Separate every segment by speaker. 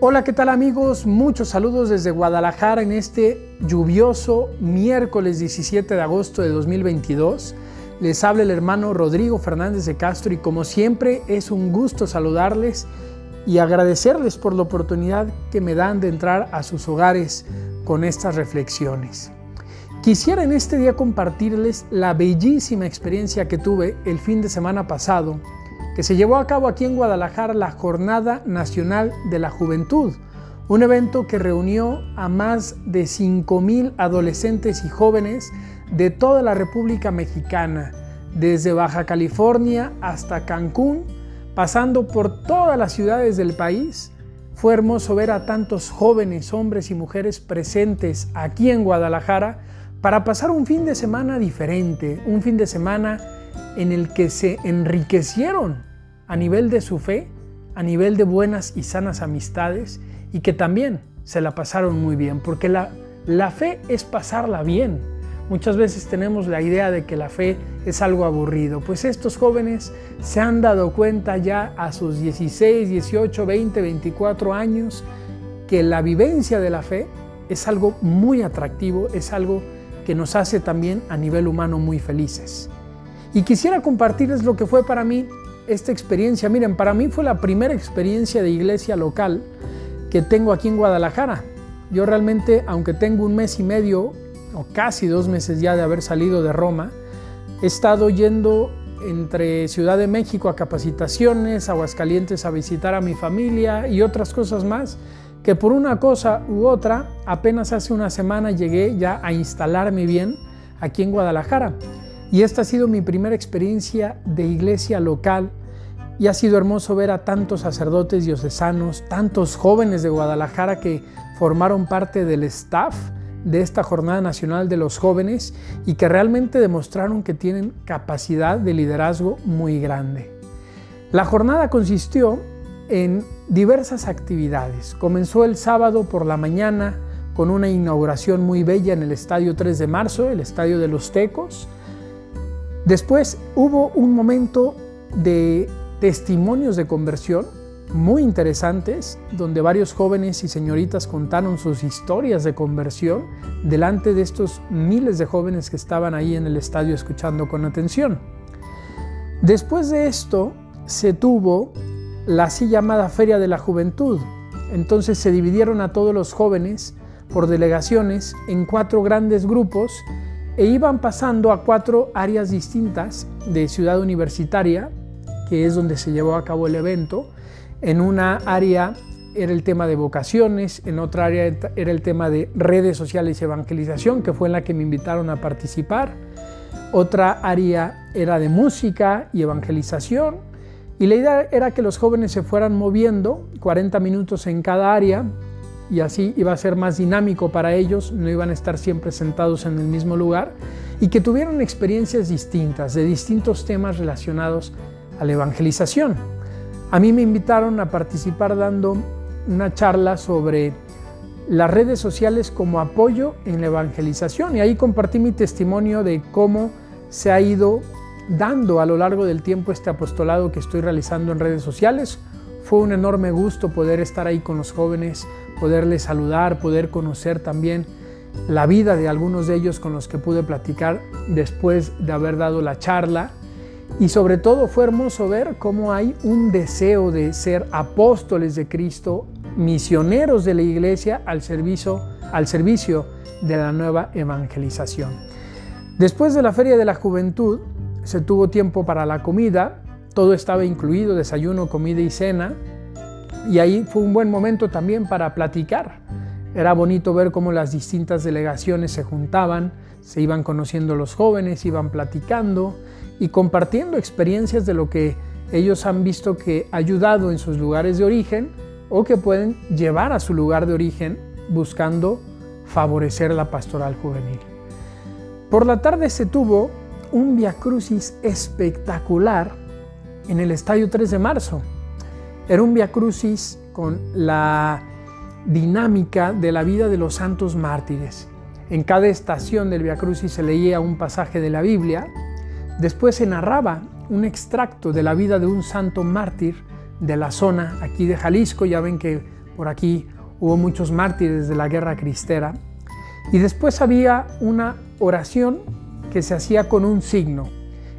Speaker 1: Hola, ¿qué tal amigos? Muchos saludos desde Guadalajara en este lluvioso miércoles 17 de agosto de 2022. Les habla el hermano Rodrigo Fernández de Castro y como siempre es un gusto saludarles y agradecerles por la oportunidad que me dan de entrar a sus hogares con estas reflexiones. Quisiera en este día compartirles la bellísima experiencia que tuve el fin de semana pasado que se llevó a cabo aquí en Guadalajara la Jornada Nacional de la Juventud, un evento que reunió a más de 5.000 adolescentes y jóvenes de toda la República Mexicana, desde Baja California hasta Cancún, pasando por todas las ciudades del país. Fue hermoso ver a tantos jóvenes, hombres y mujeres presentes aquí en Guadalajara para pasar un fin de semana diferente, un fin de semana en el que se enriquecieron a nivel de su fe, a nivel de buenas y sanas amistades y que también se la pasaron muy bien, porque la, la fe es pasarla bien. Muchas veces tenemos la idea de que la fe es algo aburrido, pues estos jóvenes se han dado cuenta ya a sus 16, 18, 20, 24 años que la vivencia de la fe es algo muy atractivo, es algo que nos hace también a nivel humano muy felices. Y quisiera compartirles lo que fue para mí esta experiencia. Miren, para mí fue la primera experiencia de iglesia local que tengo aquí en Guadalajara. Yo realmente, aunque tengo un mes y medio o casi dos meses ya de haber salido de Roma, he estado yendo entre Ciudad de México a capacitaciones, Aguascalientes a visitar a mi familia y otras cosas más, que por una cosa u otra, apenas hace una semana llegué ya a instalarme bien aquí en Guadalajara. Y esta ha sido mi primera experiencia de iglesia local y ha sido hermoso ver a tantos sacerdotes diocesanos, tantos jóvenes de Guadalajara que formaron parte del staff de esta Jornada Nacional de los Jóvenes y que realmente demostraron que tienen capacidad de liderazgo muy grande. La jornada consistió en diversas actividades. Comenzó el sábado por la mañana con una inauguración muy bella en el Estadio 3 de Marzo, el Estadio de los Tecos. Después hubo un momento de testimonios de conversión muy interesantes, donde varios jóvenes y señoritas contaron sus historias de conversión delante de estos miles de jóvenes que estaban ahí en el estadio escuchando con atención. Después de esto se tuvo la así llamada Feria de la Juventud. Entonces se dividieron a todos los jóvenes por delegaciones en cuatro grandes grupos e iban pasando a cuatro áreas distintas de ciudad universitaria que es donde se llevó a cabo el evento. En una área era el tema de vocaciones, en otra área era el tema de redes sociales y evangelización, que fue en la que me invitaron a participar. Otra área era de música y evangelización. Y la idea era que los jóvenes se fueran moviendo 40 minutos en cada área y así iba a ser más dinámico para ellos, no iban a estar siempre sentados en el mismo lugar y que tuvieran experiencias distintas de distintos temas relacionados a la evangelización. A mí me invitaron a participar dando una charla sobre las redes sociales como apoyo en la evangelización y ahí compartí mi testimonio de cómo se ha ido dando a lo largo del tiempo este apostolado que estoy realizando en redes sociales. Fue un enorme gusto poder estar ahí con los jóvenes, poderles saludar, poder conocer también la vida de algunos de ellos con los que pude platicar después de haber dado la charla y sobre todo fue hermoso ver cómo hay un deseo de ser apóstoles de Cristo, misioneros de la iglesia al servicio, al servicio de la nueva evangelización. Después de la Feria de la Juventud se tuvo tiempo para la comida, todo estaba incluido, desayuno, comida y cena, y ahí fue un buen momento también para platicar. Era bonito ver cómo las distintas delegaciones se juntaban, se iban conociendo los jóvenes, iban platicando y compartiendo experiencias de lo que ellos han visto que ha ayudado en sus lugares de origen o que pueden llevar a su lugar de origen buscando favorecer la pastoral juvenil. Por la tarde se tuvo un Via Crucis espectacular en el Estadio 3 de marzo. Era un Via Crucis con la dinámica de la vida de los santos mártires. En cada estación del Via Crucis se leía un pasaje de la Biblia Después se narraba un extracto de la vida de un santo mártir de la zona aquí de Jalisco. Ya ven que por aquí hubo muchos mártires de la guerra cristera. Y después había una oración que se hacía con un signo.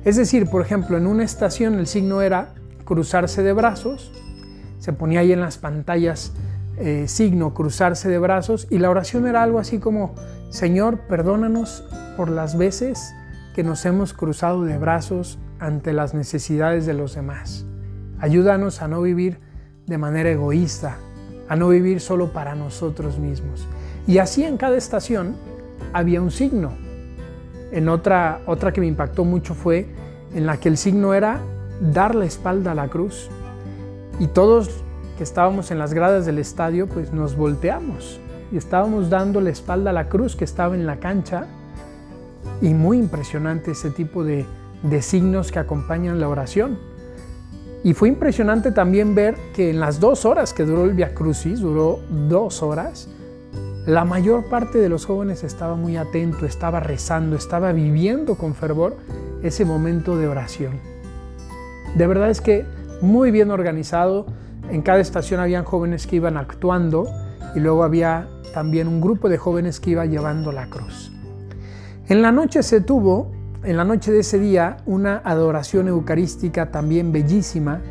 Speaker 1: Es decir, por ejemplo, en una estación el signo era cruzarse de brazos, se ponía ahí en las pantallas eh, signo cruzarse de brazos y la oración era algo así como, Señor, perdónanos por las veces que nos hemos cruzado de brazos ante las necesidades de los demás. Ayúdanos a no vivir de manera egoísta, a no vivir solo para nosotros mismos. Y así en cada estación había un signo. En otra, otra que me impactó mucho fue en la que el signo era dar la espalda a la cruz. Y todos estábamos en las gradas del estadio, pues nos volteamos y estábamos dando la espalda a la cruz que estaba en la cancha. Y muy impresionante ese tipo de, de signos que acompañan la oración. Y fue impresionante también ver que en las dos horas que duró el Via Crucis, duró dos horas, la mayor parte de los jóvenes estaba muy atento, estaba rezando, estaba viviendo con fervor ese momento de oración. De verdad es que muy bien organizado, en cada estación habían jóvenes que iban actuando y luego había también un grupo de jóvenes que iba llevando la cruz. En la noche se tuvo en la noche de ese día una adoración eucarística también bellísima,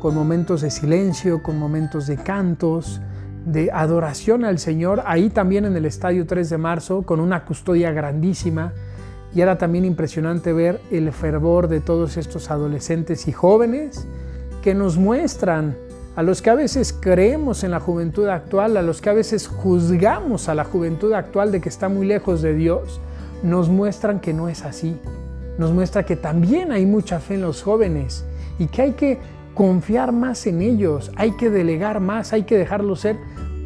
Speaker 1: con momentos de silencio, con momentos de cantos, de adoración al Señor, ahí también en el Estadio 3 de marzo, con una custodia grandísima. Y era también impresionante ver el fervor de todos estos adolescentes y jóvenes que nos muestran a los que a veces creemos en la juventud actual, a los que a veces juzgamos a la juventud actual de que está muy lejos de Dios, nos muestran que no es así. Nos muestra que también hay mucha fe en los jóvenes y que hay que confiar más en ellos, hay que delegar más, hay que dejarlos ser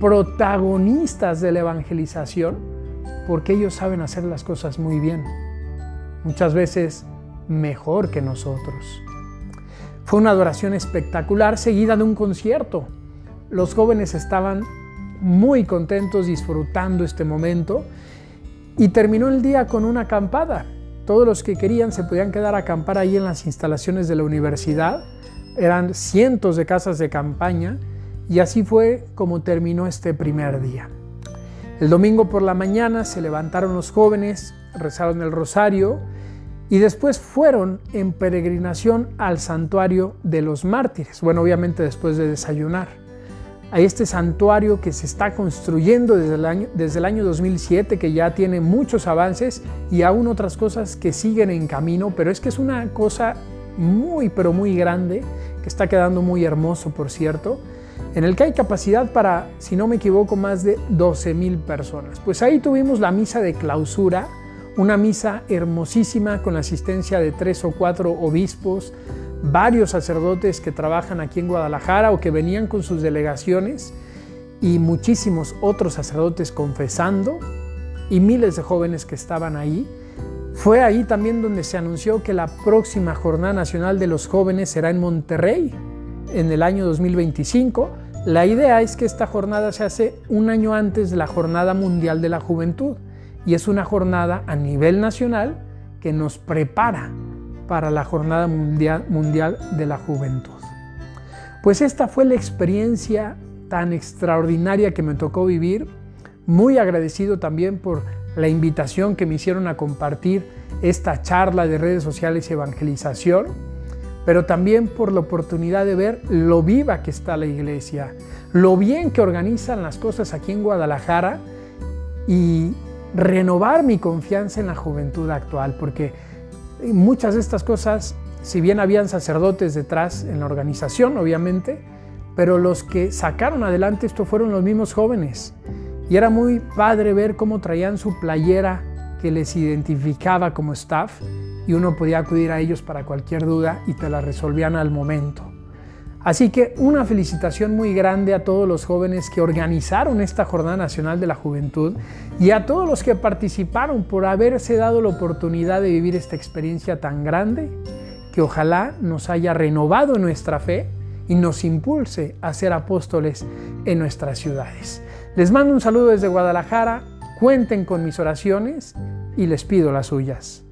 Speaker 1: protagonistas de la evangelización, porque ellos saben hacer las cosas muy bien, muchas veces mejor que nosotros. Fue una adoración espectacular seguida de un concierto. Los jóvenes estaban muy contentos disfrutando este momento y terminó el día con una acampada. Todos los que querían se podían quedar a acampar ahí en las instalaciones de la universidad. Eran cientos de casas de campaña y así fue como terminó este primer día. El domingo por la mañana se levantaron los jóvenes, rezaron el rosario y después fueron en peregrinación al santuario de los mártires. Bueno, obviamente después de desayunar a este santuario que se está construyendo desde el, año, desde el año 2007, que ya tiene muchos avances y aún otras cosas que siguen en camino, pero es que es una cosa muy, pero muy grande, que está quedando muy hermoso, por cierto, en el que hay capacidad para, si no me equivoco, más de 12 mil personas. Pues ahí tuvimos la misa de clausura, una misa hermosísima con la asistencia de tres o cuatro obispos, varios sacerdotes que trabajan aquí en Guadalajara o que venían con sus delegaciones y muchísimos otros sacerdotes confesando y miles de jóvenes que estaban ahí. Fue ahí también donde se anunció que la próxima Jornada Nacional de los Jóvenes será en Monterrey en el año 2025. La idea es que esta jornada se hace un año antes de la Jornada Mundial de la Juventud y es una jornada a nivel nacional que nos prepara para la Jornada Mundial, Mundial de la Juventud. Pues esta fue la experiencia tan extraordinaria que me tocó vivir, muy agradecido también por la invitación que me hicieron a compartir esta charla de redes sociales y evangelización, pero también por la oportunidad de ver lo viva que está la iglesia, lo bien que organizan las cosas aquí en Guadalajara y renovar mi confianza en la juventud actual, porque muchas de estas cosas, si bien habían sacerdotes detrás en la organización, obviamente, pero los que sacaron adelante esto fueron los mismos jóvenes. Y era muy padre ver cómo traían su playera que les identificaba como staff y uno podía acudir a ellos para cualquier duda y te la resolvían al momento. Así que una felicitación muy grande a todos los jóvenes que organizaron esta Jornada Nacional de la Juventud y a todos los que participaron por haberse dado la oportunidad de vivir esta experiencia tan grande que ojalá nos haya renovado nuestra fe y nos impulse a ser apóstoles en nuestras ciudades. Les mando un saludo desde Guadalajara, cuenten con mis oraciones y les pido las suyas.